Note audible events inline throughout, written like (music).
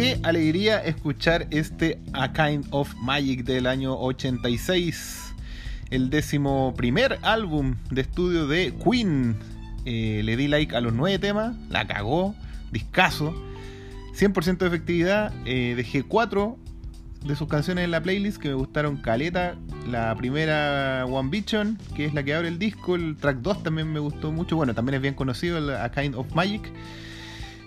Qué alegría escuchar este A Kind of Magic del año 86, el décimo primer álbum de estudio de Queen. Eh, le di like a los nueve temas, la cagó, discaso, 100% de efectividad. Eh, dejé cuatro de sus canciones en la playlist que me gustaron caleta. La primera One Vision, que es la que abre el disco. El track 2 también me gustó mucho. Bueno, también es bien conocido, el A Kind of Magic.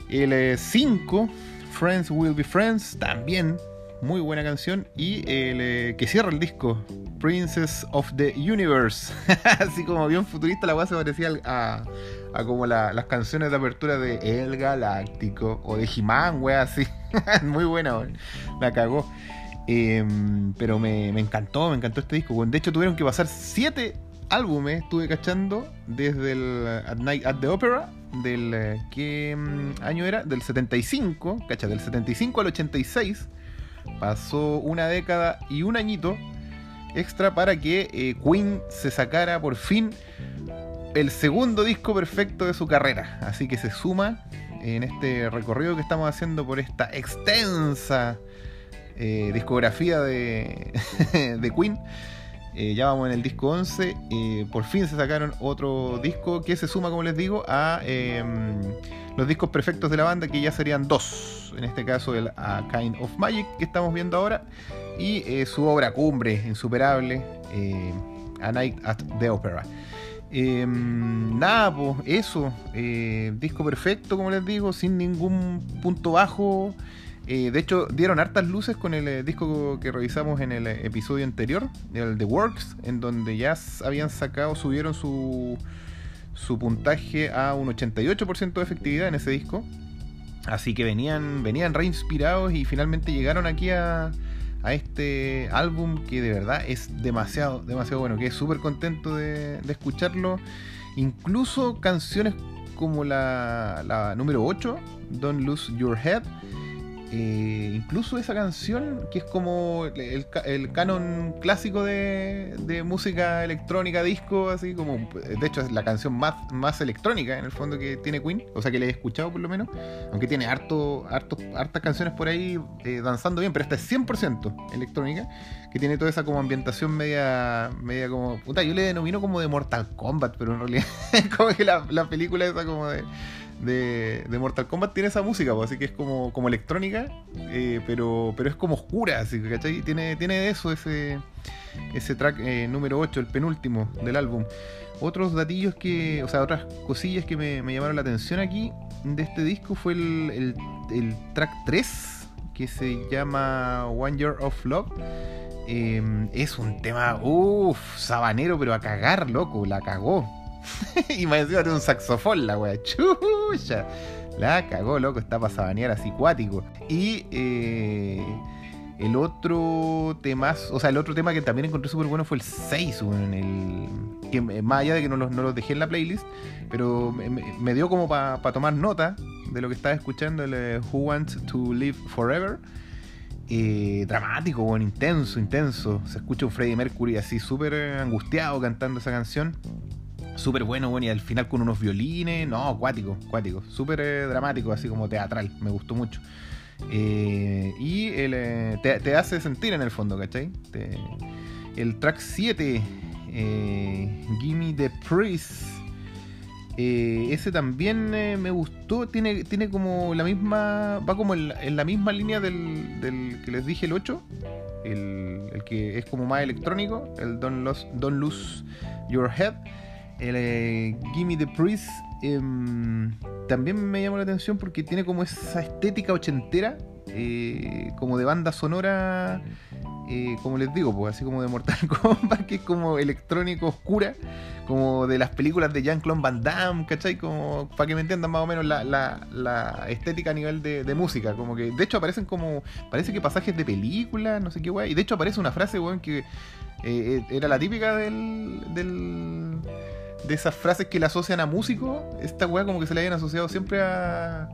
El 5, eh, Friends Will Be Friends, también muy buena canción. Y el eh, que cierra el disco, Princess of the Universe. (laughs) Así como bien futurista, la weá se parecía a, a como las canciones de apertura de El Galáctico o de He-Man, wea, así. (laughs) muy buena, la cagó. Em, pero me, me, encantó, me encantó este disco. De hecho, tuvieron que pasar siete álbumes, estuve cachando, desde el At Night at the Opera del eh, ¿qué mm, año era? Del 75, cacha, del 75 al 86 pasó una década y un añito extra para que eh, Queen se sacara por fin el segundo disco perfecto de su carrera. Así que se suma en este recorrido que estamos haciendo por esta extensa eh, discografía de, (laughs) de Queen. Eh, ya vamos en el disco 11. Eh, por fin se sacaron otro disco que se suma, como les digo, a em, los discos perfectos de la banda, que ya serían dos. En este caso, el A Kind of Magic que estamos viendo ahora. Y eh, su obra cumbre, insuperable, A Night at the Opera. Em, nada, pues eso. disco perfecto, como les digo, sin ningún punto bajo. Eh, de hecho, dieron hartas luces con el eh, disco que revisamos en el eh, episodio anterior, el The Works, en donde ya habían sacado, subieron su, su puntaje a un 88% de efectividad en ese disco. Así que venían, venían re inspirados y finalmente llegaron aquí a, a este álbum que de verdad es demasiado, demasiado bueno, que es súper contento de, de, escucharlo. Incluso canciones como la, la número 8, Don't Lose Your Head eh, incluso esa canción, que es como el, canon clásico de, música electrónica, disco, así como, de hecho es la canción más, más electrónica en el fondo que tiene Queen, o sea que la he escuchado por lo menos, aunque tiene harto, harto hartas canciones por ahí eh, danzando bien, pero esta es 100% electrónica, que tiene toda esa como ambientación media, media como, puta, yo le denomino como de Mortal Kombat, pero en realidad (laughs) es como que la, la película esa como de de, Mortal Kombat tiene esa música, así que es como, como electrónica, eh, pero, pero es como oscura, así, ¿cachai? Tiene, tiene eso, ese, ese track eh, número 8, el penúltimo del álbum. Otros datillos que, o sea, otras cosillas que me, llamaron la atención aquí de este disco fue el, el, track 3, que se llama One Year of Love. Em, es un tema, uff, sabanero, pero a cagar, loco, la cagó (laughs) y me decía un saxofón la wea. Chucha. La cagó, loco. Está para sabanear así cuático. Y eh, el otro tema, o sea, el otro tema que también encontré súper bueno fue el 6, el, que eh, más allá de que no los, no dejé en la playlist, pero me, dio como para tomar nota de lo que estaba escuchando, el eh, Who Wants to Live Forever. dramático, bueno, intenso, intenso. Se escucha un Freddie Mercury así súper angustiado cantando esa canción. Súper bueno, bueno, y al final con unos violines, no, acuático, acuático, súper eh, dramático, así como teatral, me gustó mucho. Eh, y eh, te, hace sentir en el fondo, ¿cachai? el track 7, Gimme the Priest, ese también me gustó, tiene, tiene como la misma, va como en, la misma línea del, que les dije, el 8, el, el, que es como más electrónico, el Don't Don't Lose Your Head el eh, Gimme the Priest em, también me llamó la atención porque tiene como esa estética ochentera, eh, como de banda sonora, eh, como les digo, pues así como de Mortal (laughs) Kombat, que es como electrónico oscura, como de las películas de Jean-Claude Van Damme, ¿cachai? Como para que me entiendan más o menos la, estética a nivel de, música, como que de hecho aparecen como, parece que pasajes de películas, no sé qué weón, y de hecho aparece una frase, weón, que era la típica del esas frases que le asocian a músicos, esta weá como que se le hayan asociado siempre a,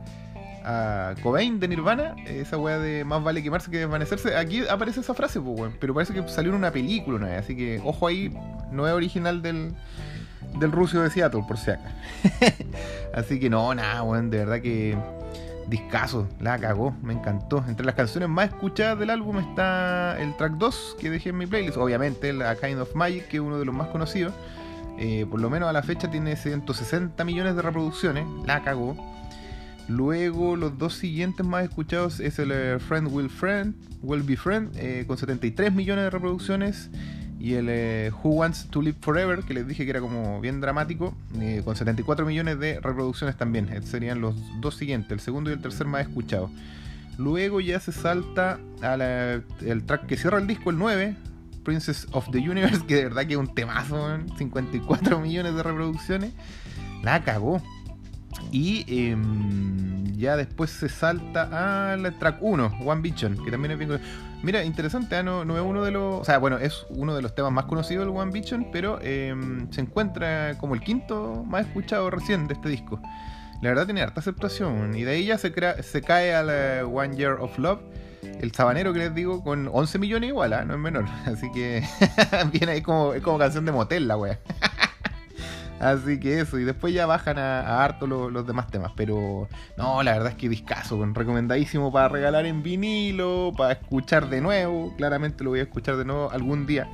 Cobain de Nirvana, esa weá de más vale quemarse que desvanecerse. Aquí aparece esa frase, pues, weón, pero parece que salió en una película una así que ojo ahí, no es original del, del ruso de Seattle, por si acaso. (laughs) así que no, nada, weón, de verdad que Discaso, la cagó, me encantó. Entre las canciones más escuchadas del álbum está el track 2 que dejé en mi playlist. Obviamente, la Kind of Magic, que es uno de los más conocidos. Eh, por lo menos a la fecha tiene 160 millones de reproducciones, la cagó. Luego los dos siguientes más escuchados es el eh, Friend Will Friend, Will Be Friend, eh, con 73 millones de reproducciones. Y el Who Wants to Live Forever, que les dije que era como bien dramático, con 74 millones de reproducciones también. serían los dos siguientes, el segundo y el tercer más escuchados. Luego ya se salta al track que cierra el disco, el 9, Princess of the Universe, que de verdad que es un temazo, 54 millones de reproducciones. La cagó. Y em, ya después se salta a la track 1, One Vision, que también es bien Mira, interesante, ¿ah? no, es uno de los. O sea, bueno, es uno de los temas más conocidos del One Vision, pero em, se encuentra como el quinto más escuchado recién de este disco. La verdad tiene harta aceptación. Y de ahí ya se, se cae a la One Year of Love. El sabanero que les digo, con 11 millones igual, ¿ah? no es menor. (laughs) Así que (laughs) viene ahí como, es como canción de motel la wea. (laughs) Así que eso, y después ya bajan a, harto los demás temas. Pero no, la verdad es que discaso, recomendadísimo para regalar en vinilo, para escuchar de nuevo. Claramente lo voy a escuchar de nuevo algún día.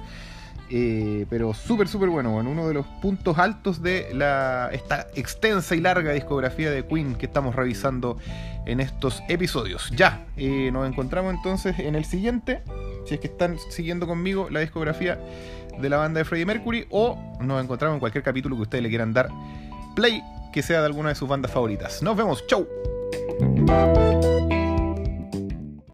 Eh, pero súper, súper bueno, bueno, uno de los puntos altos de la, esta extensa y larga discografía de Queen que estamos revisando en estos episodios. Ya, eh, nos encontramos entonces en el siguiente, si es que están siguiendo conmigo la discografía de la banda de Freddie Mercury o nos encontramos en cualquier capítulo que ustedes le quieran dar play que sea de alguna de sus bandas favoritas. Nos vemos, chau.